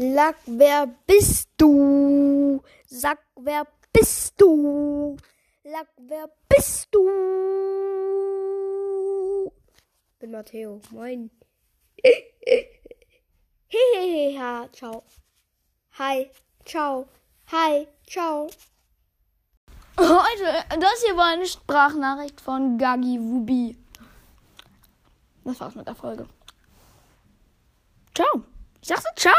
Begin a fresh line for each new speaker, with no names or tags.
Lack, wer bist du? Sag, wer bist du? Lack, wer bist du? Ich Bin Matteo. Moin. Hehehe, ciao. Hi, ciao. Hi, ciao.
Heute, das hier war eine Sprachnachricht von Gagi Wubi. Das war's mit der Folge. Ciao. Ich sag's ciao.